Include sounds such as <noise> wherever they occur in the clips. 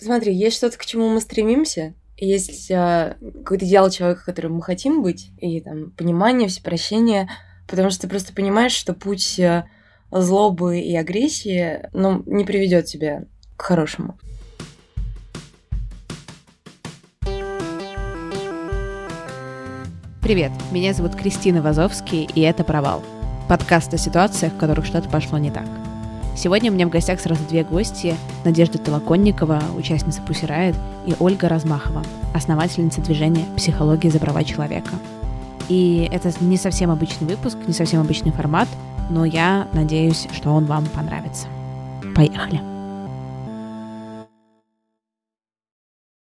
Смотри, есть что-то, к чему мы стремимся, есть а, какой-то идеал человека, которым мы хотим быть, и там понимание, все прощения, потому что ты просто понимаешь, что путь а, злобы и агрессии, ну, не приведет тебя к хорошему. Привет, меня зовут Кристина Вазовский, и это «Провал». Подкаст о ситуациях, в которых что-то пошло не так – Сегодня у меня в гостях сразу две гости. Надежда Толоконникова, участница Riot, и Ольга Размахова, основательница движения «Психология за права человека». И это не совсем обычный выпуск, не совсем обычный формат, но я надеюсь, что он вам понравится. Поехали.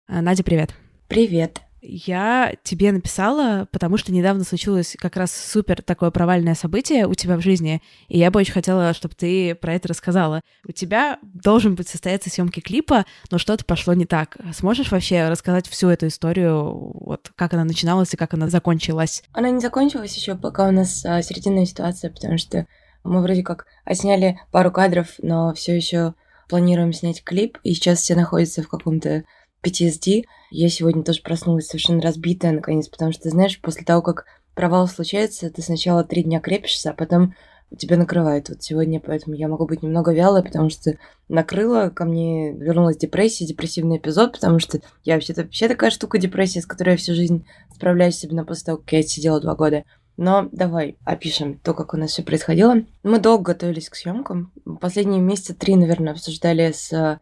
Надя, привет. Привет. Я тебе написала, потому что недавно случилось как раз супер такое провальное событие у тебя в жизни, и я бы очень хотела, чтобы ты про это рассказала. У тебя должен быть состояться съемки клипа, но что-то пошло не так. Сможешь вообще рассказать всю эту историю, вот как она начиналась и как она закончилась? Она не закончилась еще, пока у нас а, серединная ситуация, потому что мы вроде как отсняли пару кадров, но все еще планируем снять клип, и сейчас все находятся в каком-то PTSD. Я сегодня тоже проснулась совершенно разбитая, наконец, потому что, знаешь, после того, как провал случается, ты сначала три дня крепишься, а потом тебя накрывает. Вот сегодня, поэтому я могу быть немного вялой, потому что накрыла, ко мне вернулась депрессия, депрессивный эпизод, потому что я вообще-то вообще такая штука депрессия, с которой я всю жизнь справляюсь, особенно после того, как я сидела два года. Но давай опишем то, как у нас все происходило. Мы долго готовились к съемкам. Последние месяца три, наверное, обсуждали с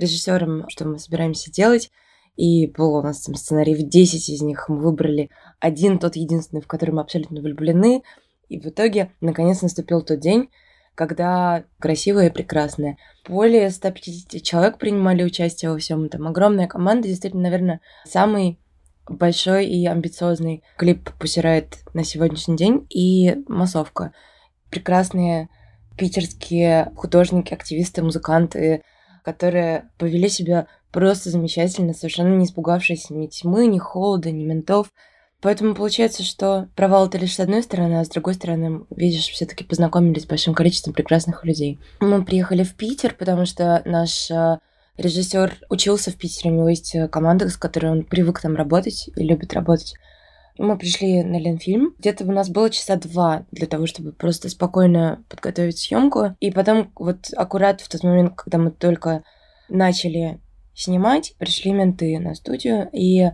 режиссером, что мы собираемся делать. И было у нас там сценарий в 10 из них. Мы выбрали один, тот единственный, в который мы абсолютно влюблены. И в итоге, наконец, наступил тот день, когда красивое и прекрасное. Более 150 человек принимали участие во всем этом. Огромная команда, действительно, наверное, самый большой и амбициозный клип Pussy на сегодняшний день и массовка. Прекрасные питерские художники, активисты, музыканты, которые повели себя просто замечательно, совершенно не испугавшись ни тьмы, ни холода, ни ментов. Поэтому получается, что провал это лишь с одной стороны, а с другой стороны, видишь, все-таки познакомились с большим количеством прекрасных людей. Мы приехали в Питер, потому что наш э, режиссер учился в Питере, у него есть э, команда, с которой он привык там работать и любит работать. Мы пришли на Ленфильм. Где-то у нас было часа два для того, чтобы просто спокойно подготовить съемку. И потом вот аккурат в тот момент, когда мы только начали снимать, пришли менты на студию и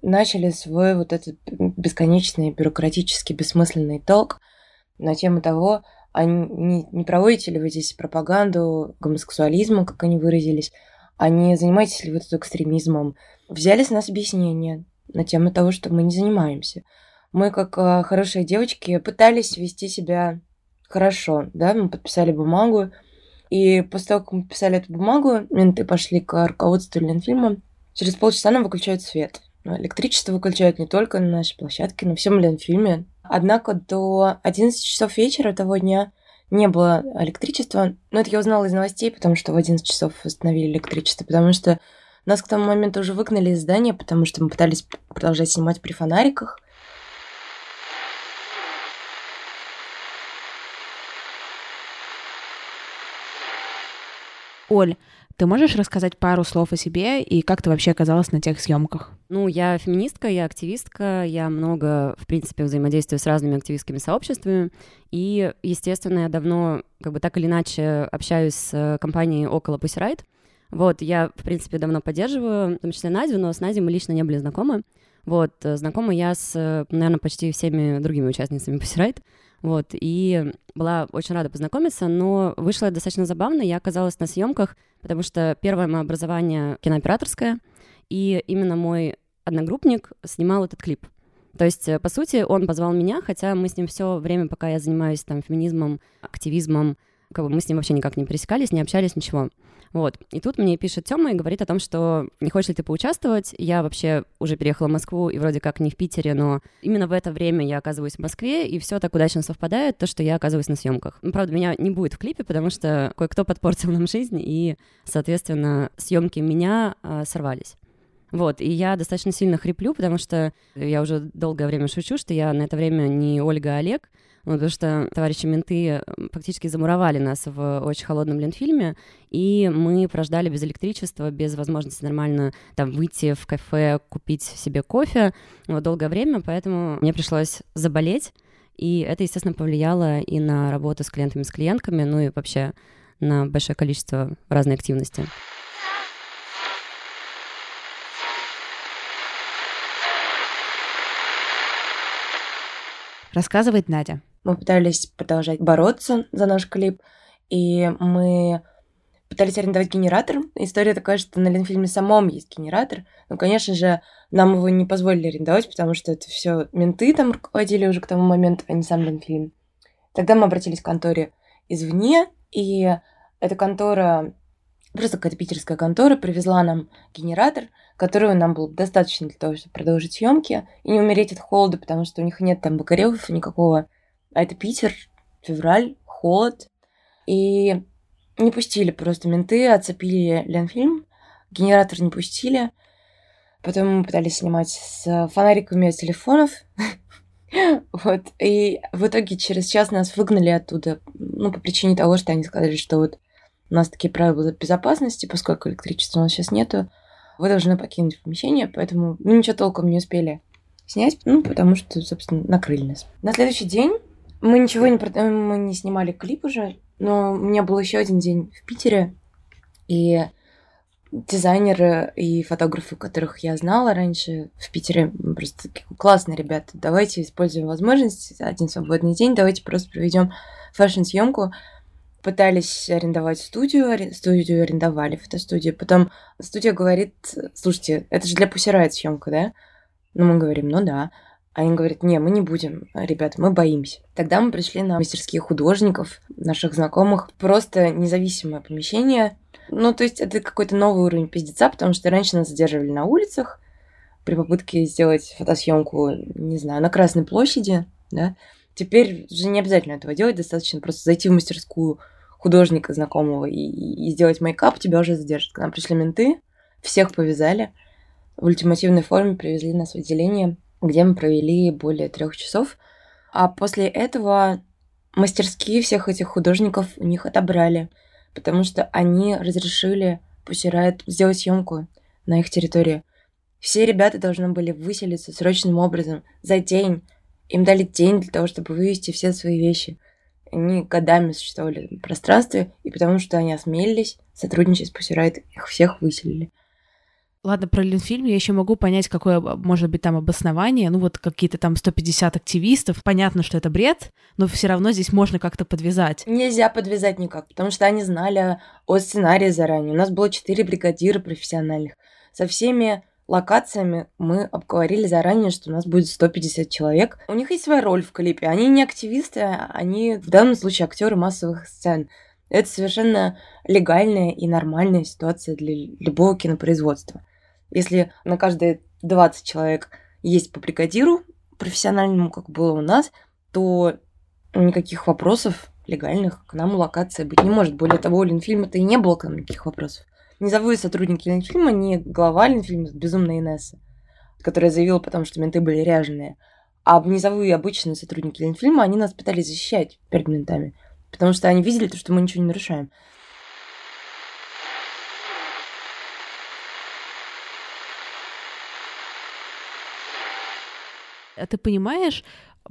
начали свой вот этот бесконечный бюрократический бессмысленный толк на тему того, а не, не проводите ли вы здесь пропаганду гомосексуализма, как они выразились, а не занимаетесь ли вы тут экстремизмом. Взяли с нас объяснение, на тему того, что мы не занимаемся. Мы, как э, хорошие девочки, пытались вести себя хорошо, да, мы подписали бумагу, и после того, как мы подписали эту бумагу, менты пошли к руководству Ленфильма, через полчаса нам выключают свет. Ну, электричество выключают не только на нашей площадке, но всем Ленфильме. Однако до 11 часов вечера того дня не было электричества. Но это я узнала из новостей, потому что в 11 часов восстановили электричество, потому что нас к тому моменту уже выгнали из здания, потому что мы пытались продолжать снимать при фонариках. Оль, ты можешь рассказать пару слов о себе и как ты вообще оказалась на тех съемках? Ну, я феминистка, я активистка, я много, в принципе, взаимодействую с разными активистскими сообществами, и, естественно, я давно, как бы так или иначе, общаюсь с компанией около Pussy Riot, вот, я, в принципе, давно поддерживаю, в том числе Надю, но с Надей мы лично не были знакомы. Вот, э, знакома я с, э, наверное, почти всеми другими участницами Pussy Вот, и была очень рада познакомиться, но вышло достаточно забавно. Я оказалась на съемках, потому что первое мое образование кинооператорское, и именно мой одногруппник снимал этот клип. То есть, э, по сути, он позвал меня, хотя мы с ним все время, пока я занимаюсь там феминизмом, активизмом, как бы мы с ним вообще никак не пересекались, не общались, ничего. Вот. И тут мне пишет Тёма и говорит о том, что не хочешь ли ты поучаствовать. Я вообще уже переехала в Москву и вроде как не в Питере, но именно в это время я оказываюсь в Москве, и все так удачно совпадает, то, что я оказываюсь на съемках. Ну, правда, меня не будет в клипе, потому что кое-кто подпортил нам жизнь, и, соответственно, съемки меня э, сорвались. Вот, и я достаточно сильно хриплю, потому что я уже долгое время шучу, что я на это время не Ольга, а Олег, потому что товарищи менты фактически замуровали нас в очень холодном Ленфильме, и мы прождали без электричества, без возможности нормально там выйти в кафе, купить себе кофе вот, долгое время, поэтому мне пришлось заболеть, и это, естественно, повлияло и на работу с клиентами, с клиентками, ну и вообще на большое количество разной активности. Рассказывает Надя. Мы пытались продолжать бороться за наш клип, и мы пытались арендовать генератор. История такая, что на Ленфильме самом есть генератор. Но, конечно же, нам его не позволили арендовать, потому что это все менты там руководили уже к тому моменту, а не сам Ленфильм. Тогда мы обратились к конторе извне, и эта контора, просто какая-то питерская контора, привезла нам генератор, которого нам было достаточно для того, чтобы продолжить съемки и не умереть от холода, потому что у них нет там бакаревов никакого. А это Питер, февраль, холод. И не пустили просто менты, оцепили Ленфильм, генератор не пустили. Потом мы пытались снимать с фонариками от телефонов. <laughs> вот. И в итоге через час нас выгнали оттуда. Ну, по причине того, что они сказали, что вот у нас такие правила безопасности, поскольку электричества у нас сейчас нету. Вы должны покинуть помещение, поэтому ну, ничего толком не успели снять, ну, потому что, собственно, накрыли нас. На следующий день мы ничего не, мы не снимали клип уже, но у меня был еще один день в Питере, и дизайнеры и фотографы, которых я знала раньше в Питере, просто классные ребята. Давайте используем возможность, один свободный день, давайте просто проведем фэшн-съемку. Пытались арендовать студию, студию арендовали, фотостудию. Потом студия говорит, слушайте, это же для Пусирает съемка, да? Ну, мы говорим, ну да. А они говорят, не, мы не будем, ребята, мы боимся. Тогда мы пришли на мастерские художников, наших знакомых. Просто независимое помещение. Ну, то есть это какой-то новый уровень пиздеца, потому что раньше нас задерживали на улицах при попытке сделать фотосъемку, не знаю, на Красной площади, да. Теперь уже не обязательно этого делать, достаточно просто зайти в мастерскую художника знакомого и, и сделать мейкап, тебя уже задержат. К нам пришли менты, всех повязали, в ультимативной форме привезли нас в отделение – где мы провели более трех часов. А после этого мастерские всех этих художников у них отобрали, потому что они разрешили Пусирает сделать съемку на их территории. Все ребята должны были выселиться срочным образом за день. Им дали день для того, чтобы вывести все свои вещи. Они годами существовали в пространстве, и потому что они осмелились сотрудничать с Пусирает, их всех выселили. Ладно, про Ленфильм я еще могу понять, какое может быть там обоснование. Ну вот какие-то там 150 активистов. Понятно, что это бред, но все равно здесь можно как-то подвязать. Нельзя подвязать никак, потому что они знали о сценарии заранее. У нас было четыре бригадира профессиональных. Со всеми локациями мы обговорили заранее, что у нас будет 150 человек. У них есть своя роль в клипе. Они не активисты, они в данном случае актеры массовых сцен. Это совершенно легальная и нормальная ситуация для любого кинопроизводства. Если на каждые 20 человек есть по бригадиру профессиональному, как было у нас, то никаких вопросов легальных к нам локация быть не может. Более того, у Ленфильма-то и не было к нам никаких вопросов. Низовые сотрудники Ленфильма, не глава Ленфильма, безумная Инесса, которая заявила потом, что менты были ряженые. А низовые обычные сотрудники Ленфильма, они нас пытались защищать перед ментами, потому что они видели то, что мы ничего не нарушаем. Ты понимаешь,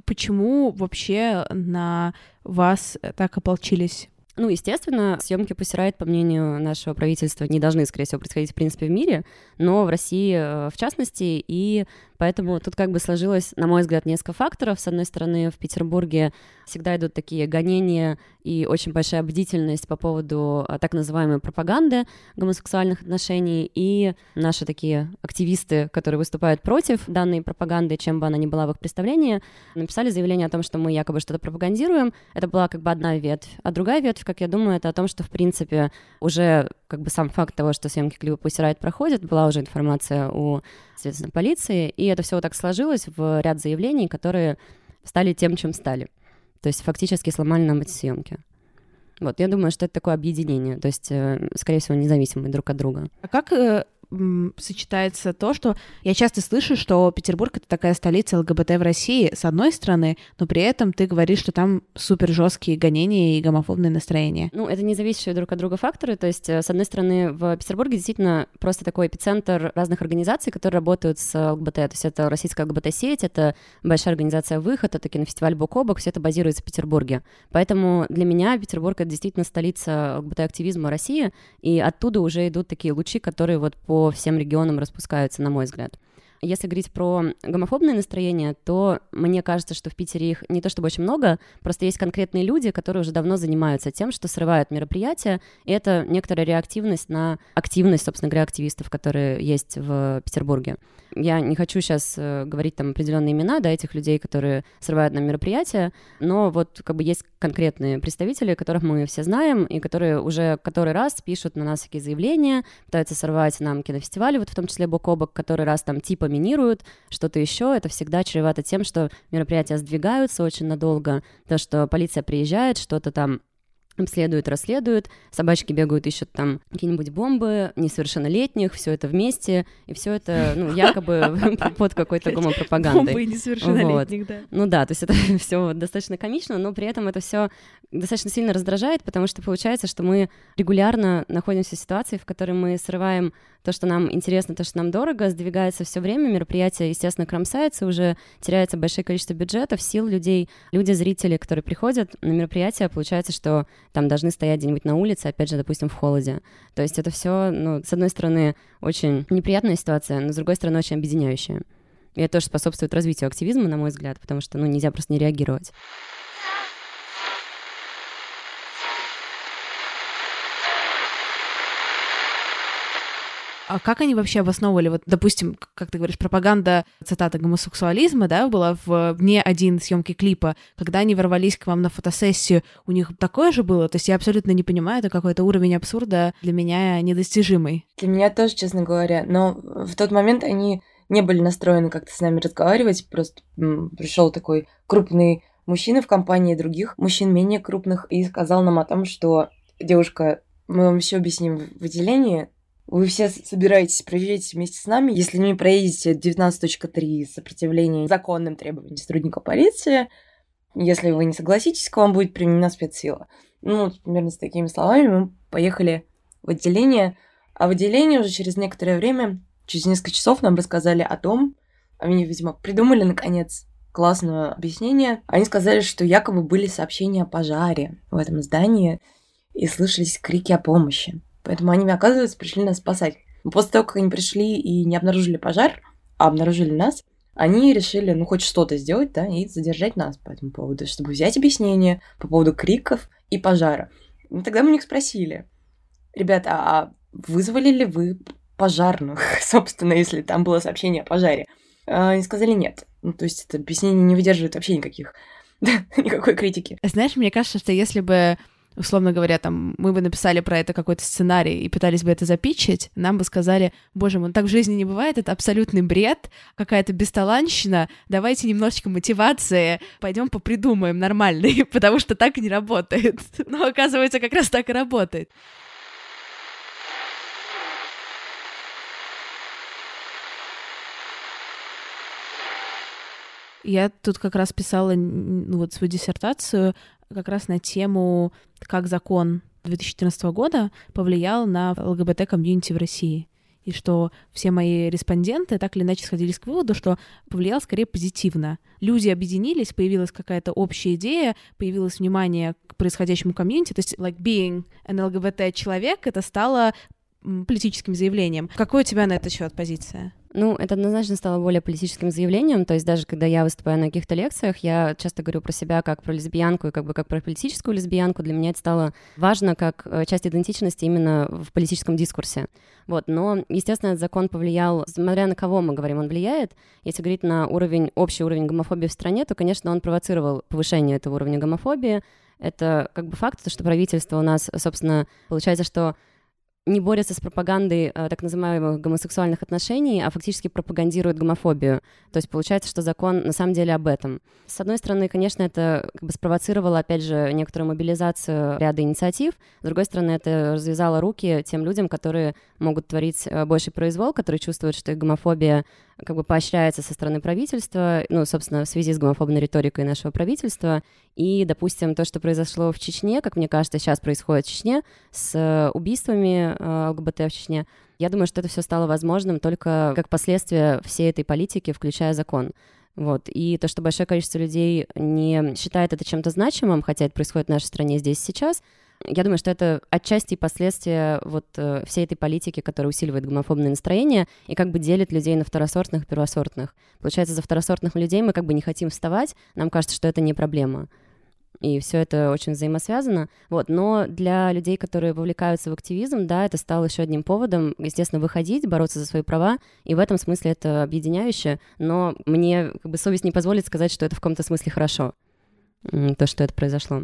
почему вообще на вас так ополчились ну, естественно, съемки Пусирайт, по мнению нашего правительства, не должны, скорее всего, происходить, в принципе, в мире, но в России э, в частности, и Поэтому тут как бы сложилось, на мой взгляд, несколько факторов. С одной стороны, в Петербурге всегда идут такие гонения и очень большая бдительность по поводу а, так называемой пропаганды гомосексуальных отношений. И наши такие активисты, которые выступают против данной пропаганды, чем бы она ни была в их представлении, написали заявление о том, что мы якобы что-то пропагандируем. Это была как бы одна ветвь. А другая ветвь, как я думаю, это о том, что, в принципе, уже как бы сам факт того, что съемки клипа «Пусть Райт» проходят, была уже информация у, соответственно, полиции, и это все вот так сложилось в ряд заявлений, которые стали тем, чем стали. То есть фактически сломали нам эти съемки. Вот, я думаю, что это такое объединение, то есть, э, скорее всего, независимые друг от друга. А как э, сочетается то, что я часто слышу, что Петербург это такая столица ЛГБТ в России, с одной стороны, но при этом ты говоришь, что там супер жесткие гонения и гомофобные настроения. Ну, это не зависящие друг от друга факторы. То есть, э, с одной стороны, в Петербурге действительно просто такой эпицентр разных организаций, которые работают с ЛГБТ. То есть это российская ЛГБТ-сеть, это большая организация «Выход», это кинофестиваль «Бок о бок», все это базируется в Петербурге. Поэтому для меня Петербург — это действительно столица ЛГБТ-активизма России, и оттуда уже идут такие лучи, которые вот по всем регионам распускаются, на мой взгляд. Если говорить про гомофобные настроения, то мне кажется, что в Питере их не то чтобы очень много, просто есть конкретные люди, которые уже давно занимаются тем, что срывают мероприятия, и это некоторая реактивность на активность, собственно говоря, активистов, которые есть в Петербурге. Я не хочу сейчас э, говорить там определенные имена, да, этих людей, которые срывают нам мероприятия, но вот как бы есть конкретные представители, которых мы все знаем, и которые уже который раз пишут на нас всякие заявления, пытаются сорвать нам кинофестивали, вот в том числе бок о бок, который раз там типа минируют, что-то еще, это всегда чревато тем, что мероприятия сдвигаются очень надолго, то, что полиция приезжает, что-то там обследуют, расследуют, собачки бегают, ищут там какие-нибудь бомбы несовершеннолетних, все это вместе, и все это, ну, якобы <laughs> под какой-то гомопропагандой. Бомбы несовершеннолетних, да. Ну да, то есть это <laughs> все достаточно комично, но при этом это все достаточно сильно раздражает, потому что получается, что мы регулярно находимся в ситуации, в которой мы срываем то, что нам интересно, то, что нам дорого, сдвигается все время, мероприятие, естественно, кромсается, уже теряется большое количество бюджетов, сил людей, люди, зрители, которые приходят на мероприятие, получается, что там должны стоять где-нибудь на улице, опять же, допустим, в холоде. То есть это все, ну, с одной стороны, очень неприятная ситуация, но с другой стороны, очень объединяющая. И это тоже способствует развитию активизма, на мой взгляд, потому что, ну, нельзя просто не реагировать. А как они вообще обосновывали, вот, допустим, как ты говоришь, пропаганда, цитата, гомосексуализма, да, была в вне один съемки клипа, когда они ворвались к вам на фотосессию, у них такое же было? То есть я абсолютно не понимаю, это какой-то уровень абсурда для меня недостижимый. Для меня тоже, честно говоря, но в тот момент они не были настроены как-то с нами разговаривать, просто пришел такой крупный мужчина в компании других мужчин менее крупных и сказал нам о том, что девушка, мы вам все объясним в отделении, вы все собираетесь, проезжаете вместе с нами. Если не проедете 19.3 сопротивление законным требованиям сотрудника полиции, если вы не согласитесь, к вам будет применена спецсила. Ну, примерно с такими словами мы поехали в отделение, а в отделении уже через некоторое время, через несколько часов нам рассказали о том, они, видимо, придумали, наконец, классное объяснение. Они сказали, что якобы были сообщения о пожаре в этом здании и слышались крики о помощи. Поэтому они, оказывается, пришли нас спасать. После того, как они пришли и не обнаружили пожар, а обнаружили нас, они решили, ну, хоть что-то сделать, да, и задержать нас по этому поводу, чтобы взять объяснение по поводу криков и пожара. И тогда мы у них спросили, ребята, а вызвали ли вы пожарных, <laughs> собственно, если там было сообщение о пожаре? А, они сказали нет. Ну, то есть это объяснение не выдерживает вообще никаких, <laughs> никакой критики. Знаешь, мне кажется, что если бы условно говоря, там, мы бы написали про это какой-то сценарий и пытались бы это запичить, нам бы сказали, боже мой, ну так в жизни не бывает, это абсолютный бред, какая-то бесталанщина, давайте немножечко мотивации, пойдем попридумаем нормальный, <laughs> потому что так не работает. Но оказывается, как раз так и работает. Я тут как раз писала ну, вот свою диссертацию как раз на тему, как закон 2014 года повлиял на ЛГБТ-комьюнити в России. И что все мои респонденты так или иначе сходились к выводу, что повлиял скорее позитивно. Люди объединились, появилась какая-то общая идея, появилось внимание к происходящему комьюнити. То есть, like being an ЛГБТ-человек, это стало политическим заявлением. Какой у тебя на этот счет позиция? Ну, это однозначно стало более политическим заявлением, то есть даже когда я выступаю на каких-то лекциях, я часто говорю про себя как про лесбиянку и как бы как про политическую лесбиянку, для меня это стало важно как э, часть идентичности именно в политическом дискурсе. Вот, но, естественно, этот закон повлиял, смотря на кого мы говорим, он влияет. Если говорить на уровень, общий уровень гомофобии в стране, то, конечно, он провоцировал повышение этого уровня гомофобии. Это как бы факт, что правительство у нас, собственно, получается, что не борются с пропагандой э, так называемых гомосексуальных отношений, а фактически пропагандируют гомофобию. То есть получается, что закон на самом деле об этом. С одной стороны, конечно, это как бы спровоцировало, опять же, некоторую мобилизацию ряда инициатив. С другой стороны, это развязало руки тем людям, которые могут творить э, больший произвол, которые чувствуют, что их гомофобия как бы поощряется со стороны правительства, ну, собственно, в связи с гомофобной риторикой нашего правительства. И, допустим, то, что произошло в Чечне, как мне кажется, сейчас происходит в Чечне, с э, убийствами э, ЛГБТ в Чечне, я думаю, что это все стало возможным только как последствие всей этой политики, включая закон. Вот. И то, что большое количество людей не считает это чем-то значимым, хотя это происходит в нашей стране здесь сейчас, я думаю, что это отчасти последствия вот э, всей этой политики, которая усиливает гомофобное настроение и как бы делит людей на второсортных и первосортных. Получается, за второсортных людей мы как бы не хотим вставать, нам кажется, что это не проблема. И все это очень взаимосвязано. Вот. Но для людей, которые вовлекаются в активизм, да, это стало еще одним поводом, естественно, выходить, бороться за свои права. И в этом смысле это объединяюще. Но мне как бы совесть не позволит сказать, что это в каком-то смысле хорошо, то, что это произошло.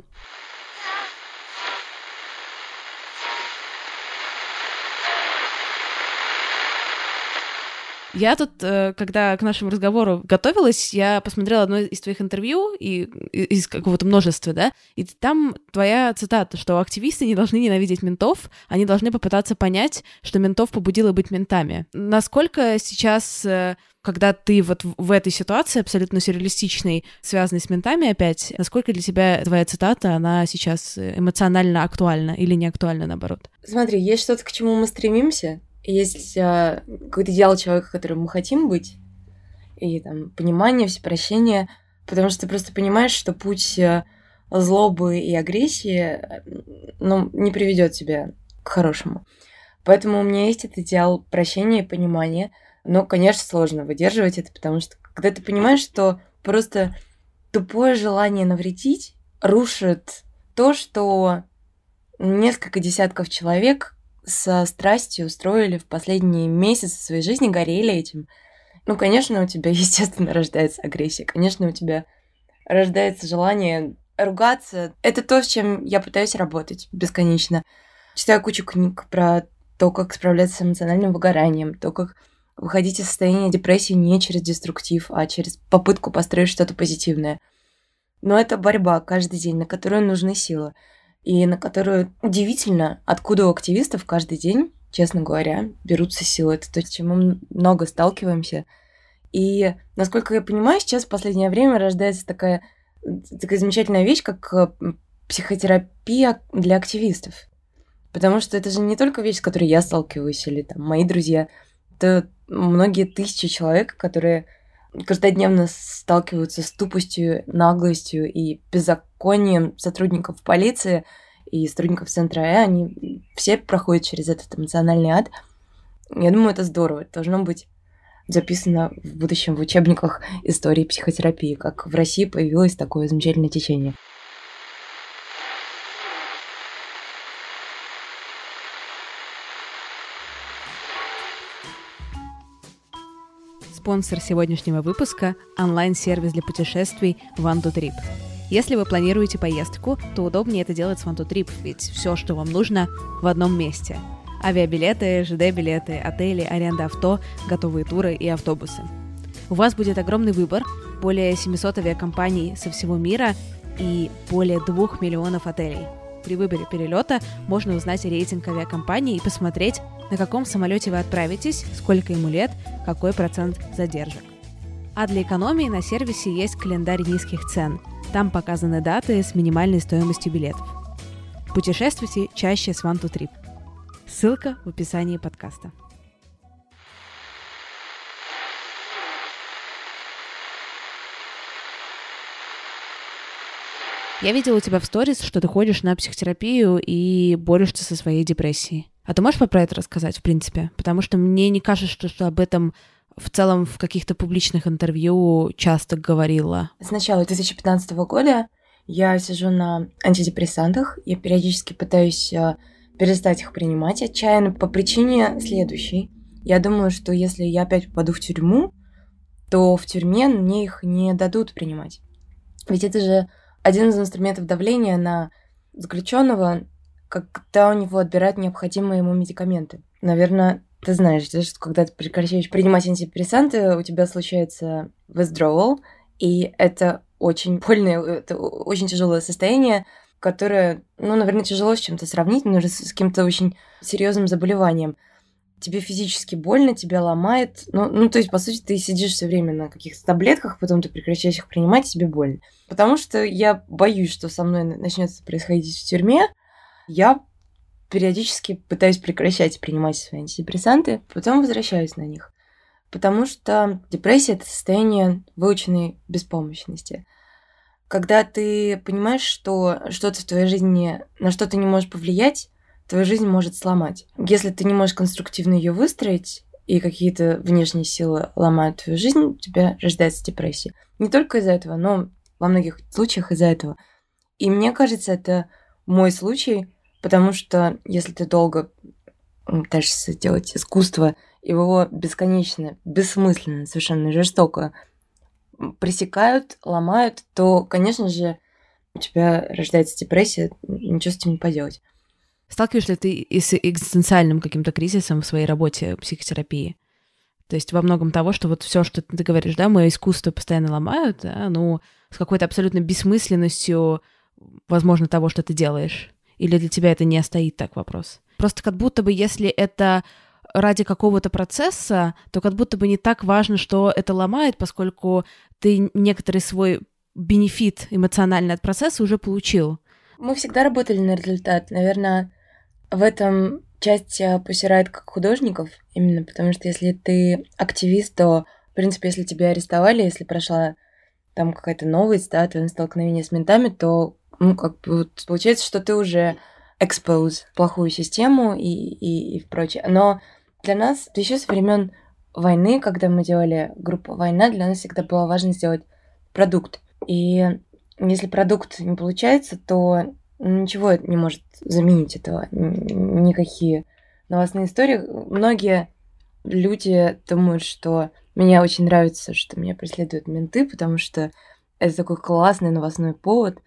Я тут, э, когда к нашему разговору готовилась, я посмотрела одно из твоих интервью и из какого-то множества, да, и там твоя цитата, что активисты не должны ненавидеть ментов, они должны попытаться понять, что ментов побудило быть ментами. Насколько сейчас э, когда ты вот в этой ситуации абсолютно сюрреалистичной, связанной с ментами опять, насколько для тебя твоя цитата, она сейчас эмоционально актуальна или не актуальна, наоборот? Смотри, есть что-то, к чему мы стремимся, есть а, какой-то идеал человека, которым мы хотим быть, и там понимание, все прощения, потому что ты просто понимаешь, что путь а, злобы и агрессии ну, не приведет тебя к хорошему. Поэтому у меня есть этот идеал прощения и понимания. Но, конечно, сложно выдерживать это, потому что когда ты понимаешь, что просто тупое желание навредить рушит то, что несколько десятков человек со страстью устроили в последние месяцы своей жизни, горели этим. Ну, конечно, у тебя, <laughs> естественно, рождается агрессия. Конечно, у тебя рождается желание ругаться. Это то, с чем я пытаюсь работать бесконечно. Читаю кучу книг про то, как справляться с эмоциональным выгоранием, то, как выходить из состояния депрессии не через деструктив, а через попытку построить что-то позитивное. Но это борьба каждый день, на которую нужны силы и на которую удивительно, откуда у активистов каждый день, честно говоря, берутся силы. Это то, с чем мы много сталкиваемся. И, насколько я понимаю, сейчас в последнее время рождается такая, такая замечательная вещь, как э, психотерапия для активистов. Потому что это же не только вещь, с которой я сталкиваюсь, или там мои друзья. Это многие тысячи человек, которые каждодневно сталкиваются с тупостью, наглостью и беззаконием сотрудников полиции и сотрудников Центра Э, они все проходят через этот эмоциональный ад. Я думаю, это здорово. Это должно быть записано в будущем в учебниках истории психотерапии, как в России появилось такое замечательное течение. Спонсор сегодняшнего выпуска – онлайн-сервис для путешествий OneToTrip. Если вы планируете поездку, то удобнее это делать с OneToTrip, ведь все, что вам нужно, в одном месте. Авиабилеты, ЖД-билеты, отели, аренда авто, готовые туры и автобусы. У вас будет огромный выбор, более 700 авиакомпаний со всего мира и более 2 миллионов отелей. При выборе перелета можно узнать рейтинг авиакомпании и посмотреть, на каком самолете вы отправитесь, сколько ему лет, какой процент задержек. А для экономии на сервисе есть календарь низких цен. Там показаны даты с минимальной стоимостью билетов. Путешествуйте чаще с One to Trip. Ссылка в описании подкаста. Я видела у тебя в сторис, что ты ходишь на психотерапию и борешься со своей депрессией. А ты можешь про это рассказать, в принципе? Потому что мне не кажется, что, что об этом в целом в каких-то публичных интервью часто говорила. С начала 2015 года я сижу на антидепрессантах. Я периодически пытаюсь э, перестать их принимать отчаянно по причине следующей. Я думаю, что если я опять попаду в тюрьму, то в тюрьме мне их не дадут принимать. Ведь это же один из инструментов давления на заключенного, когда у него отбирают необходимые ему медикаменты. Наверное, ты знаешь, что когда ты прекращаешь принимать антидепрессанты, у тебя случается withdrawal, и это очень больное, это очень тяжелое состояние, которое, ну, наверное, тяжело с чем-то сравнить, но с каким-то очень серьезным заболеванием. Тебе физически больно, тебя ломает. Ну, ну, то есть, по сути, ты сидишь все время на каких-то таблетках, потом ты прекращаешь их принимать, тебе больно. Потому что я боюсь, что со мной начнется происходить в тюрьме. Я периодически пытаюсь прекращать принимать свои антидепрессанты, потом возвращаюсь на них. Потому что депрессия – это состояние выученной беспомощности. Когда ты понимаешь, что что-то в твоей жизни, на что ты не можешь повлиять, твою жизнь может сломать. Если ты не можешь конструктивно ее выстроить, и какие-то внешние силы ломают твою жизнь, у тебя рождается депрессия. Не только из-за этого, но во многих случаях из-за этого. И мне кажется, это мой случай, Потому что если ты долго пытаешься делать искусство, его бесконечно, бессмысленно, совершенно жестоко пресекают, ломают, то, конечно же, у тебя рождается депрессия, ничего с этим не поделать. Сталкиваешься ли ты с экзистенциальным каким-то кризисом в своей работе психотерапии? То есть во многом того, что вот все, что ты говоришь, да, мое искусство постоянно ломают, да, ну, с какой-то абсолютно бессмысленностью, возможно, того, что ты делаешь. Или для тебя это не стоит так вопрос? Просто как будто бы, если это ради какого-то процесса, то как будто бы не так важно, что это ломает, поскольку ты некоторый свой бенефит эмоциональный от процесса уже получил. Мы всегда работали на результат. Наверное, в этом часть посирает как художников, именно потому что если ты активист, то, в принципе, если тебя арестовали, если прошла там какая-то новость, да, твое столкновение с ментами, то ну, как бы вот получается, что ты уже expose плохую систему и, и, и прочее. Но для нас, еще со времен войны, когда мы делали группу «Война», для нас всегда было важно сделать продукт. И если продукт не получается, то ничего не может заменить этого. Никакие новостные истории. Многие люди думают, что мне очень нравится, что меня преследуют менты, потому что это такой классный новостной повод –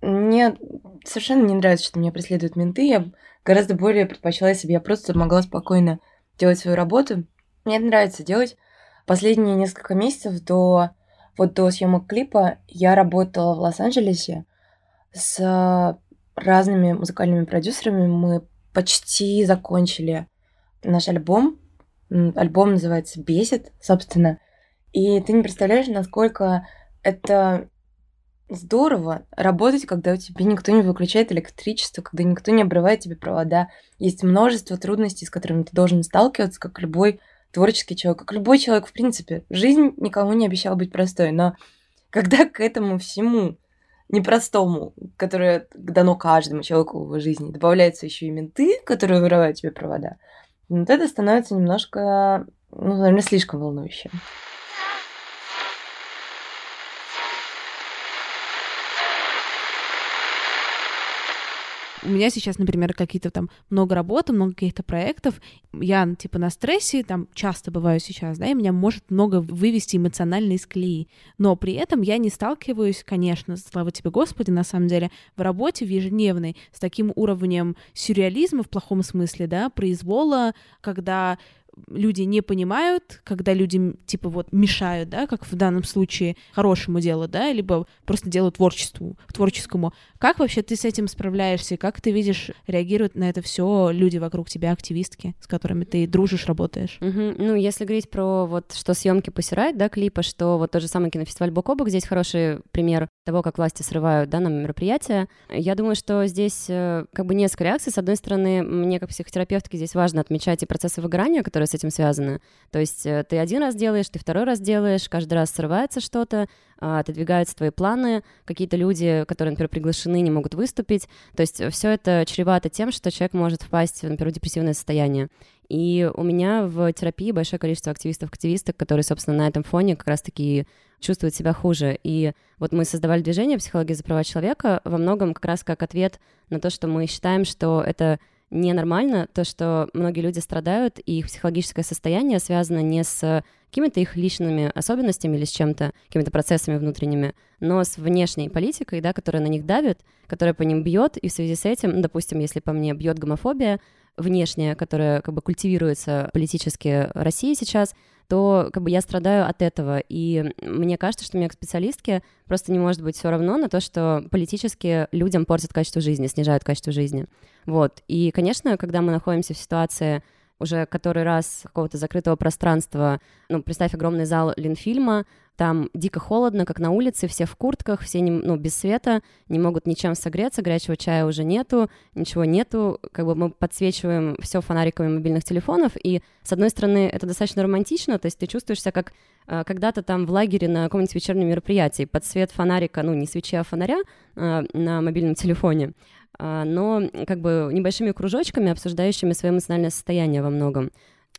мне совершенно не нравится, что меня преследуют менты. Я гораздо более предпочла, бы я просто могла спокойно делать свою работу. Мне это нравится делать. Последние несколько месяцев до, вот до съемок клипа я работала в Лос-Анджелесе с разными музыкальными продюсерами. Мы почти закончили наш альбом. Альбом называется «Бесит», собственно. И ты не представляешь, насколько это здорово работать, когда у тебя никто не выключает электричество, когда никто не обрывает тебе провода. Есть множество трудностей, с которыми ты должен сталкиваться, как любой творческий человек, как любой человек, в принципе. Жизнь никому не обещала быть простой, но <laughs> когда к этому всему непростому, которое дано каждому человеку в его жизни, добавляются еще и менты, которые вырывают тебе провода, вот это становится немножко, ну, наверное, слишком волнующим. У меня сейчас, например, какие-то там много работы, много каких-то проектов, я типа на стрессе, там часто бываю сейчас, да, и меня может много вывести эмоционально из колеи, но при этом я не сталкиваюсь, конечно, слава тебе Господи, на самом деле, в работе в ежедневной с таким уровнем сюрреализма в плохом смысле, да, произвола, когда люди не понимают, когда люди, типа, вот, мешают, да, как в данном случае, хорошему делу, да, либо просто делу творчеству, творческому. Как вообще ты с этим справляешься? Как ты видишь, реагируют на это все люди вокруг тебя, активистки, с которыми ты дружишь, работаешь? Угу. Ну, если говорить про вот, что съемки посирают, да, клипа, что вот тот же самый кинофестиваль Бокобок, здесь хороший пример того, как власти срывают, да, на мероприятия. Я думаю, что здесь э, как бы несколько реакций. С одной стороны, мне как психотерапевтке здесь важно отмечать и процессы выгорания, которые с этим связаны. То есть э, ты один раз делаешь, ты второй раз делаешь, каждый раз срывается что-то, а, отодвигаются твои планы, какие-то люди, которые, например, приглашены, не могут выступить. То есть все это чревато тем, что человек может впасть, например, в депрессивное состояние. И у меня в терапии большое количество активистов-активисток, которые, собственно, на этом фоне как раз-таки чувствуют себя хуже. И вот мы создавали движение «Психология за права человека» во многом как раз как ответ на то, что мы считаем, что это ненормально то, что многие люди страдают, и их психологическое состояние связано не с какими-то их личными особенностями или с чем-то, какими-то процессами внутренними, но с внешней политикой, да, которая на них давит, которая по ним бьет, и в связи с этим, допустим, если по мне бьет гомофобия, внешняя, которая как бы культивируется политически России сейчас, то как бы я страдаю от этого. И мне кажется, что мне как специалистке просто не может быть все равно на то, что политически людям портят качество жизни, снижают качество жизни. Вот. И, конечно, когда мы находимся в ситуации уже который раз какого-то закрытого пространства, ну, представь огромный зал Ленфильма, там дико холодно, как на улице, все в куртках, все не, ну, без света, не могут ничем согреться, горячего чая уже нету, ничего нету, как бы мы подсвечиваем все фонариками мобильных телефонов, и, с одной стороны, это достаточно романтично, то есть ты чувствуешь себя как э, когда-то там в лагере на каком-нибудь вечернем мероприятии, под свет фонарика, ну, не свечи, а фонаря э, на мобильном телефоне, э, но как бы небольшими кружочками, обсуждающими свое эмоциональное состояние во многом.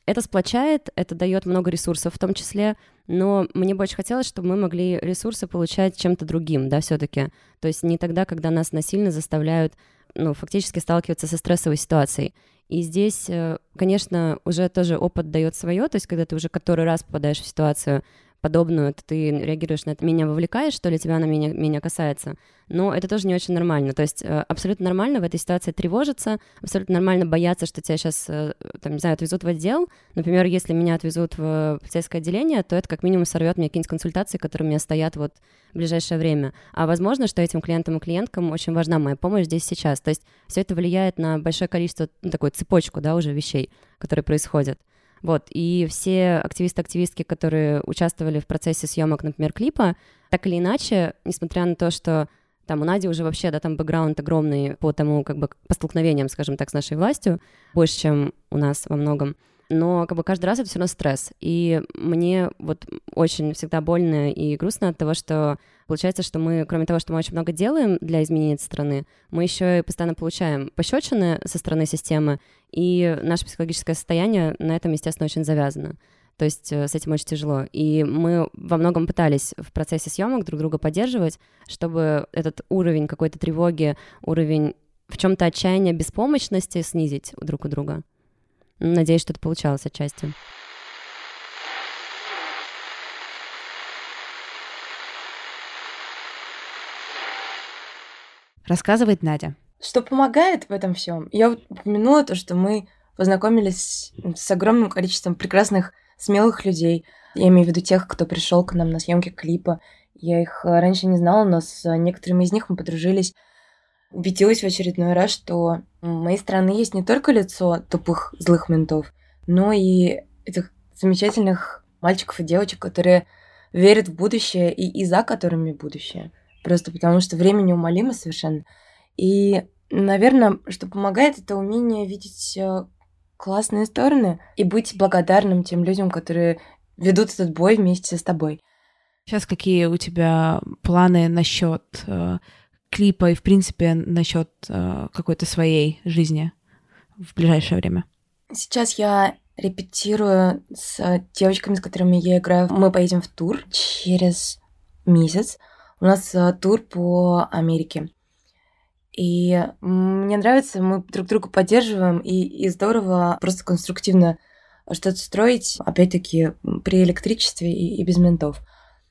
Это сплочает, это дает много ресурсов в том числе, но мне бы очень хотелось, чтобы мы могли ресурсы получать чем-то другим, да, все-таки. То есть не тогда, когда нас насильно заставляют, ну, фактически сталкиваться со стрессовой ситуацией. И здесь, э, конечно, уже тоже опыт дает свое, то есть когда ты уже который раз попадаешь в ситуацию, подобную, ты реагируешь на это, меня вовлекаешь, что ли, тебя на меня, меня касается. Но это тоже не очень нормально. То есть э, абсолютно нормально в этой ситуации тревожиться, абсолютно нормально бояться, что тебя сейчас, э, там, не знаю, отвезут в отдел. Например, если меня отвезут в полицейское отделение, то это как минимум сорвет мне какие-нибудь консультации, которые у меня стоят вот в ближайшее время. А возможно, что этим клиентам и клиенткам очень важна моя помощь здесь сейчас. То есть все это влияет на большое количество, ну, такую цепочку, да, уже вещей, которые происходят. Вот, и все активисты-активистки, которые участвовали в процессе съемок, например, клипа, так или иначе, несмотря на то, что там у Нади уже вообще, да, там бэкграунд огромный по тому, как бы, по столкновениям, скажем так, с нашей властью, больше, чем у нас во многом но как бы каждый раз это все равно стресс. И мне вот очень всегда больно и грустно от того, что получается, что мы, кроме того, что мы очень много делаем для изменения страны, мы еще и постоянно получаем пощечины со стороны системы, и наше психологическое состояние на этом, естественно, очень завязано. То есть э, с этим очень тяжело. И мы во многом пытались в процессе съемок друг друга поддерживать, чтобы этот уровень какой-то тревоги, уровень в чем-то отчаяния, беспомощности снизить друг у друга. Надеюсь, что это получалось отчасти. Рассказывает Надя. Что помогает в этом всем? Я вот упомянула то, что мы познакомились с огромным количеством прекрасных, смелых людей. Я имею в виду тех, кто пришел к нам на съемки клипа. Я их раньше не знала, но с некоторыми из них мы подружились убедилась в очередной раз, что в моей страны есть не только лицо тупых злых ментов, но и этих замечательных мальчиков и девочек, которые верят в будущее и, и за которыми будущее. Просто потому что время неумолимо совершенно. И, наверное, что помогает, это умение видеть э, классные стороны и быть благодарным тем людям, которые ведут этот бой вместе с тобой. Сейчас какие у тебя планы насчет э, клипа и, в принципе, насчет э, какой-то своей жизни в ближайшее время? Сейчас я репетирую с девочками, с которыми я играю. Мы поедем в тур через месяц. У нас э, тур по Америке. И мне нравится, мы друг друга поддерживаем, и, и здорово просто конструктивно что-то строить, опять-таки, при электричестве и, и без ментов.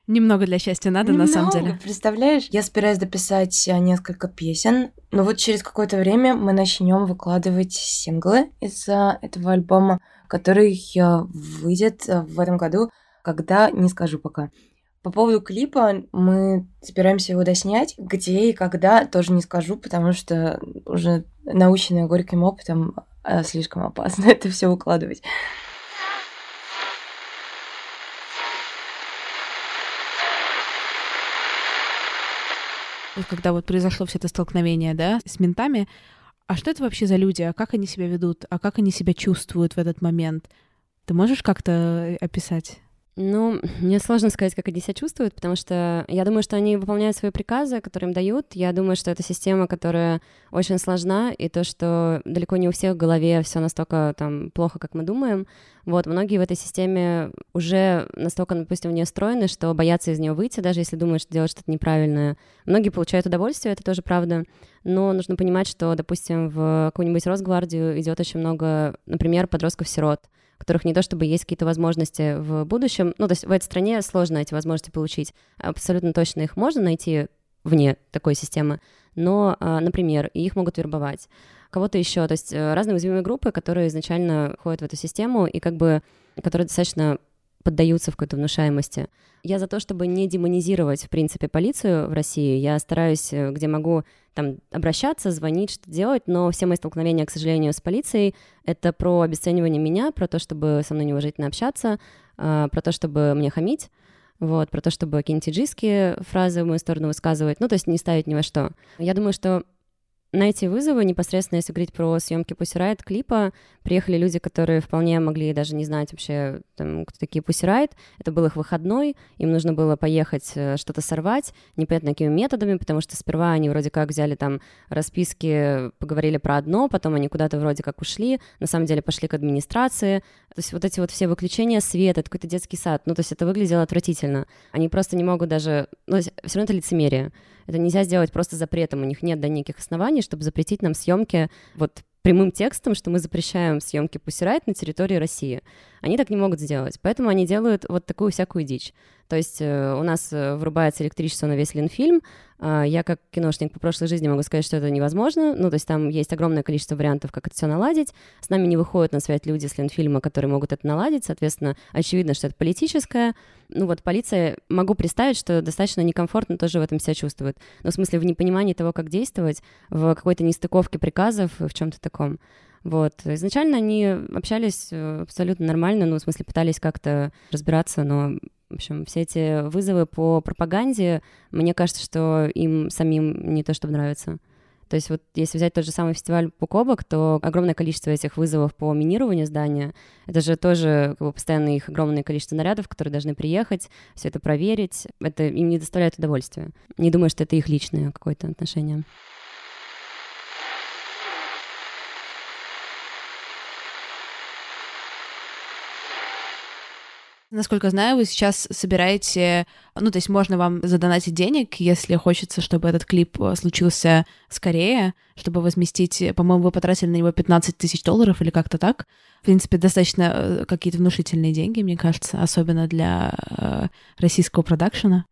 Немного для счастья надо, Немного, на самом деле. Представляешь, я собираюсь дописать э, несколько песен, но вот через какое-то время мы начнем выкладывать синглы из э, этого альбома, который э, выйдет в этом году, когда не скажу пока. По поводу клипа мы собираемся его доснять. Где и когда, тоже не скажу, потому что уже наученная горьким опытом слишком опасно <laughs> это все выкладывать. Когда вот произошло все это столкновение, да, с ментами, а что это вообще за люди, а как они себя ведут, а как они себя чувствуют в этот момент? Ты можешь как-то описать? Ну, мне сложно сказать, как они себя чувствуют, потому что я думаю, что они выполняют свои приказы, которые им дают. Я думаю, что это система, которая очень сложна, и то, что далеко не у всех в голове все настолько там плохо, как мы думаем. Вот, многие в этой системе уже настолько, допустим, в нее встроены, что боятся из нее выйти, даже если думают, что делать что-то неправильное. Многие получают удовольствие, это тоже правда. Но нужно понимать, что, допустим, в какую-нибудь Росгвардию идет очень много, например, подростков-сирот, у которых не то чтобы есть какие-то возможности в будущем. Ну, то есть в этой стране сложно эти возможности получить. Абсолютно точно их можно найти вне такой системы, но, а, например, их могут вербовать. Кого-то еще, то есть э, разные уязвимые группы, которые изначально входят в эту систему и как бы, которые достаточно поддаются в какой-то внушаемости. Я за то, чтобы не демонизировать, в принципе, полицию в России. Я стараюсь, э, где могу, там, обращаться, звонить, что делать, но все мои столкновения, к сожалению, с полицией — это про обесценивание меня, про то, чтобы со мной неуважительно общаться, а, про то, чтобы мне хамить, вот, про то, чтобы какие-нибудь иджийские фразы в мою сторону высказывать, ну, то есть не ставить ни во что. Я думаю, что на эти вызовы, непосредственно если говорить про съемки Riot клипа, приехали люди, которые вполне могли даже не знать вообще, там, кто такие Riot. Это был их выходной, им нужно было поехать э, что-то сорвать, непонятно какими методами, потому что сперва они вроде как взяли там расписки, поговорили про одно, потом они куда-то вроде как ушли, на самом деле пошли к администрации. То есть вот эти вот все выключения света, какой-то детский сад, ну то есть это выглядело отвратительно. Они просто не могут даже... Ну, все равно это лицемерие. Это нельзя сделать просто запретом. У них нет да, никаких оснований, чтобы запретить нам съемки вот прямым текстом, что мы запрещаем съемки Pussy на территории России. Они так не могут сделать, поэтому они делают вот такую всякую дичь. То есть э, у нас э, врубается электричество на весь Ленфильм. Э, я как киношник по прошлой жизни могу сказать, что это невозможно. Ну, то есть там есть огромное количество вариантов, как это все наладить. С нами не выходят на связь люди с Ленфильма, которые могут это наладить. Соответственно, очевидно, что это политическое. Ну вот полиция, могу представить, что достаточно некомфортно тоже в этом себя чувствует. Но в смысле в непонимании того, как действовать, в какой-то нестыковке приказов, в чем-то таком. Вот. Изначально они общались абсолютно нормально, ну, в смысле, пытались как-то разбираться, но в общем, все эти вызовы по пропаганде, мне кажется, что им самим не то чтобы нравится. То есть вот если взять тот же самый фестиваль Пукобок, то огромное количество этих вызовов по минированию здания, это же тоже как бы, постоянно их огромное количество нарядов, которые должны приехать, все это проверить, это им не доставляет удовольствия. Не думаю, что это их личное какое-то отношение. Насколько знаю, вы сейчас собираете, ну, то есть можно вам задонатить денег, если хочется, чтобы этот клип э, случился скорее, чтобы возместить, по-моему, вы потратили на него 15 тысяч долларов или как-то так. В принципе, достаточно э, какие-то внушительные деньги, мне кажется, особенно для э, российского продакшена.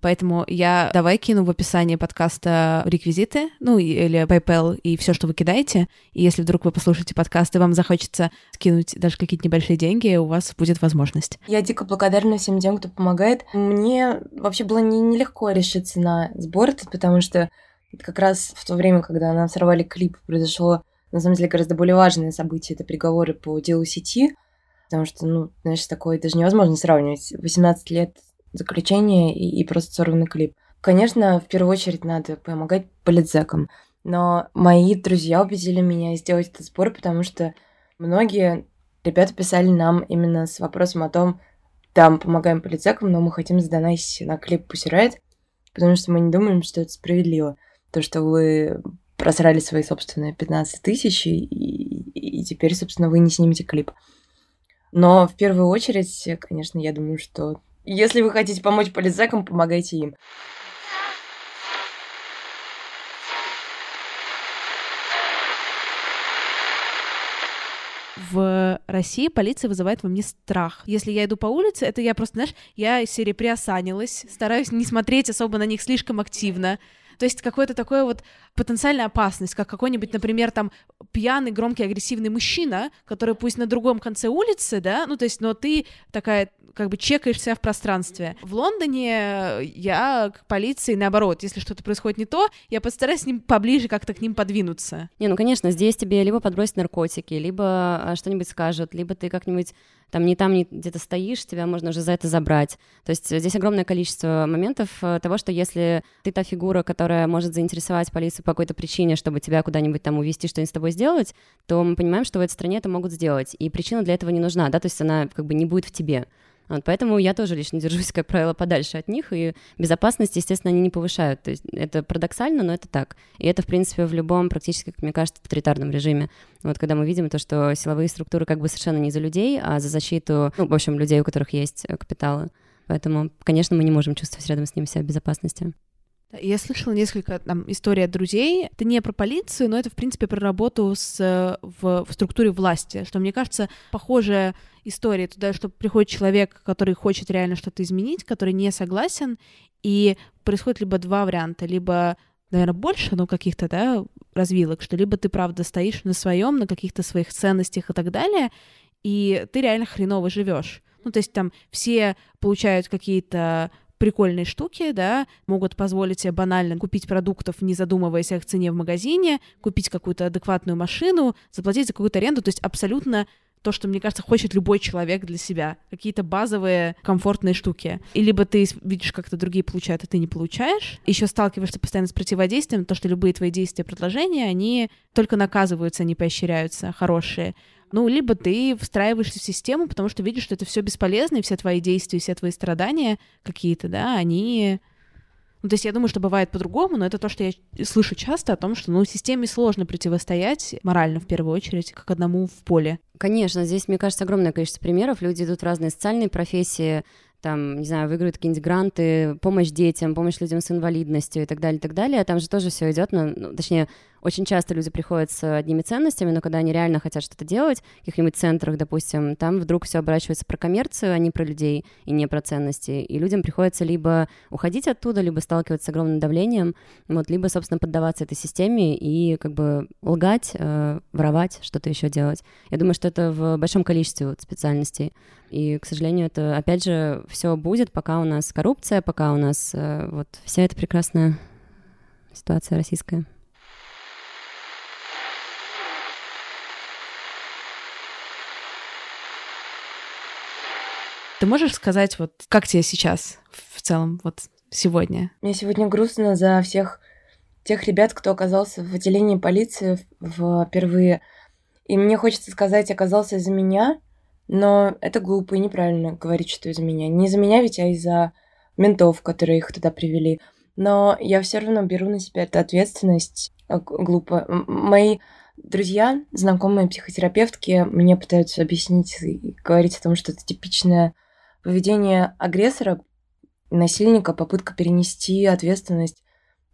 Поэтому я давай кину в описание подкаста реквизиты, ну или PayPal и все, что вы кидаете. И если вдруг вы послушаете подкаст и вам захочется скинуть даже какие-то небольшие деньги, у вас будет возможность. Я дико благодарна всем тем, кто помогает. Мне вообще было не, нелегко решиться на сбор, потому что как раз в то время, когда нам сорвали клип, произошло на самом деле гораздо более важное событие. Это переговоры по делу сети. Потому что, ну, знаешь, такое даже невозможно сравнивать. 18 лет заключение и, и сорванный клип. Конечно, в первую очередь надо помогать политзекам, но мои друзья убедили меня сделать этот сбор, потому что многие ребята писали нам именно с вопросом о том, там помогаем политзекам, но мы хотим задонатить на клип Pussy потому что мы не думаем, что это справедливо. То, что вы просрали свои собственные 15 тысяч, и, и теперь, собственно, вы не снимете клип. Но в первую очередь, конечно, я думаю, что если вы хотите помочь полицейкам, помогайте им. в России полиция вызывает во мне страх. Если я иду по улице, это я просто, знаешь, я из серии приосанилась, стараюсь не смотреть особо на них слишком активно. То есть какое-то такое вот потенциальная опасность, как какой-нибудь, например, там пьяный, громкий, агрессивный мужчина, который пусть на другом конце улицы, да, ну то есть, но ты такая как бы чекаешься в пространстве. В Лондоне я к полиции, наоборот, если что-то происходит не то, я постараюсь с ним поближе как-то к ним подвинуться. Не, ну, конечно, здесь тебе либо подбросят наркотики, либо а, что-нибудь скажут, либо ты как-нибудь там не там, не где-то стоишь, тебя можно уже за это забрать. То есть здесь огромное количество моментов э, того, что если ты та фигура, которая может заинтересовать полицию по какой-то причине, чтобы тебя куда-нибудь там увезти, что-нибудь с тобой сделать, то мы понимаем, что в этой стране это могут сделать. И причина для этого не нужна, да, то есть она как бы не будет в тебе Вот, поэтому я тоже лично держусь, как правило, подальше от них, и безопасность, естественно, они не повышают. То есть это парадоксально, но это так. И это, в принципе, в любом практически, как мне кажется, тоталитарном режиме. Вот когда мы видим то, что силовые структуры как бы совершенно не за людей, а за защиту, ну, в общем, людей, у которых есть э, капиталы. Поэтому, конечно, мы не можем чувствовать рядом с ним себя в безопасности. Я слышала несколько там историй от друзей. Это не про полицию, но это, в принципе, про работу с, в, в структуре власти, что, мне кажется, похожая история туда, что приходит человек, который хочет реально что-то изменить, который не согласен, и происходит либо два варианта, либо наверное, больше, но каких-то, да, развилок, что либо ты, правда, стоишь на своем, на каких-то своих ценностях и так далее, и ты реально хреново живешь. Ну, то есть там все получают какие-то прикольные штуки, да, могут позволить себе банально купить продуктов, не задумываясь о их цене в магазине, купить какую-то адекватную машину, заплатить за какую-то аренду, то есть абсолютно то, что, мне кажется, хочет любой человек для себя. Какие-то базовые комфортные штуки. И либо ты видишь, как-то другие получают, а ты не получаешь. Еще сталкиваешься постоянно с противодействием, то, что любые твои действия, предложения, они только наказываются, не поощряются, хорошие. Ну, либо ты встраиваешься в систему, потому что видишь, что это все бесполезно, и все твои действия, все твои страдания какие-то, да, они ну, то есть я думаю, что бывает по-другому, но это то, что я слышу часто о том, что, ну, системе сложно противостоять морально, в первую очередь, как одному в поле. Конечно, здесь, мне кажется, огромное количество примеров. Люди идут в разные социальные профессии, там, не знаю, выиграют какие-нибудь гранты, помощь детям, помощь людям с инвалидностью и так далее, и так далее. Там же тоже все идет, ну, точнее, очень часто люди приходят с одними ценностями, но когда они реально хотят что-то делать, в каких-нибудь центрах, допустим, там вдруг все оборачивается про коммерцию, а не про людей и не про ценности. И людям приходится либо уходить оттуда, либо сталкиваться с огромным давлением, вот, либо, собственно, поддаваться этой системе и как бы лгать, э, воровать, что-то еще делать. Я думаю, что это в большом количестве вот специальностей. И, к сожалению, это, опять же, все будет, пока у нас коррупция, пока у нас э, вот вся эта прекрасная ситуация российская. Ты можешь сказать, вот как тебе сейчас в целом, вот сегодня? Мне сегодня грустно за всех тех ребят, кто оказался в отделении полиции впервые. И мне хочется сказать, оказался из-за меня, но это глупо и неправильно говорить, что из-за меня. Не из-за меня ведь, а из-за ментов, которые их туда привели. Но я все равно беру на себя эту ответственность. Э, глупо. Мои друзья, знакомые психотерапевтки мне пытаются объяснить и говорить о том, что это типичная поведение агрессора, насильника, попытка перенести ответственность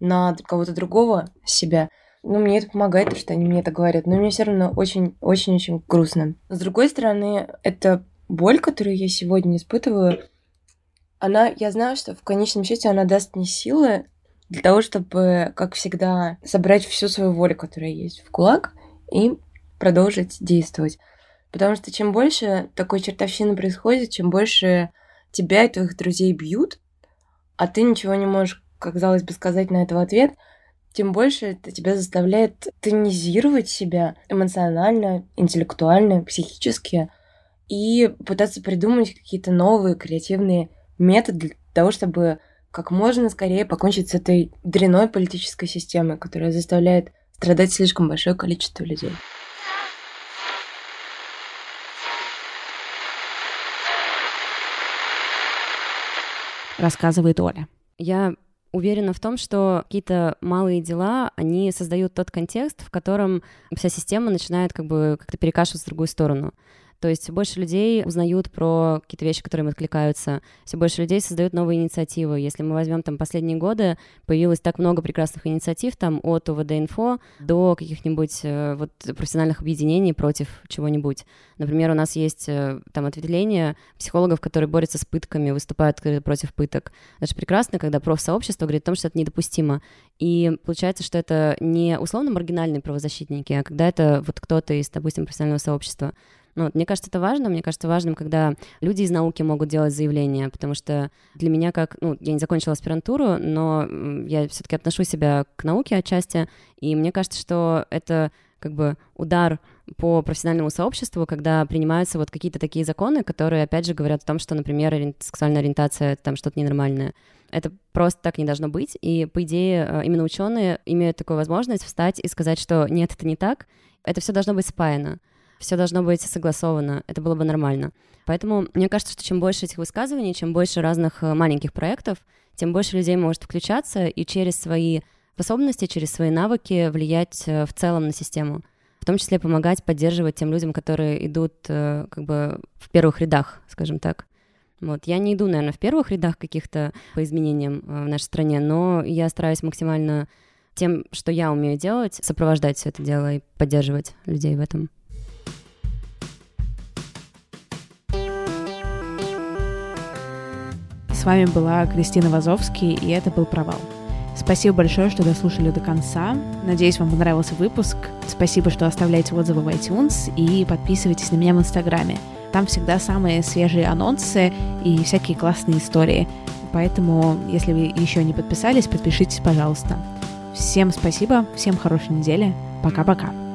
на кого-то другого себя. Ну, мне это помогает, что они мне это говорят, но мне все равно очень-очень-очень грустно. С другой стороны, эта боль, которую я сегодня испытываю, она, я знаю, что в конечном счете она даст мне силы для того, чтобы, как всегда, собрать всю свою волю, которая есть в кулак, и продолжить действовать. Потому что чем больше такой чертовщины происходит, чем больше тебя и твоих друзей бьют, а ты ничего не можешь, казалось бы, сказать на это в ответ, тем больше это тебя заставляет тонизировать себя эмоционально, интеллектуально, психически и пытаться придумать какие-то новые креативные методы для того, чтобы как можно скорее покончить с этой дряной политической системой, которая заставляет страдать слишком большое количество людей. рассказывает Оля. Я уверена в том, что какие-то малые дела, они создают тот контекст, в котором вся система начинает как бы как-то перекашиваться в другую сторону. То есть все больше людей узнают про какие-то вещи, которые им откликаются, все больше людей создают новые инициативы. Если мы возьмем там последние годы, появилось так много прекрасных инициатив, там от УВД-инфо до каких-нибудь э, вот профессиональных объединений против чего-нибудь. Например, у нас есть э, там ответвление психологов, которые борются с пытками, выступают против пыток. Это же прекрасно, когда профсообщество говорит о том, что это недопустимо. И получается, что это не условно маргинальные правозащитники, а когда это вот кто-то из, допустим, профессионального сообщества. Ну, вот, мне кажется, это важно. Мне кажется, важным, когда люди из науки могут делать заявления, потому что для меня как... Ну, я не закончила аспирантуру, но я все таки отношу себя к науке отчасти, и мне кажется, что это как бы удар по профессиональному сообществу, когда принимаются вот какие-то такие законы, которые, опять же, говорят о том, что, например, сексуальная ориентация — это там что-то ненормальное. Это просто так не должно быть, и, по идее, э, именно ученые имеют такую возможность встать и сказать, что нет, это не так, это все должно быть спаяно. Все должно быть согласовано, это было бы нормально. Поэтому мне кажется, что чем больше этих высказываний, чем больше разных э, маленьких проектов, тем больше людей может включаться и через свои способности, через свои навыки влиять э, в целом на систему. В том числе помогать поддерживать тем людям, которые идут э, как бы в первых рядах, скажем так. Вот. Я не иду, наверное, в первых рядах каких-то по изменениям в нашей стране, но я стараюсь максимально тем, что я умею делать, сопровождать все это дело и поддерживать людей в этом. Вами была Кристина Вазовский, и это был «Провал». Спасибо большое, что дослушали до конца. Надеюсь, вам понравился выпуск. Спасибо, что оставляете отзывы в iTunes и подписывайтесь на меня в Инстаграме. Там всегда самые свежие анонсы и всякие классные истории. Поэтому, если вы еще не подписались, подпишитесь, пожалуйста. Всем спасибо, всем хорошей недели. Пока-пока.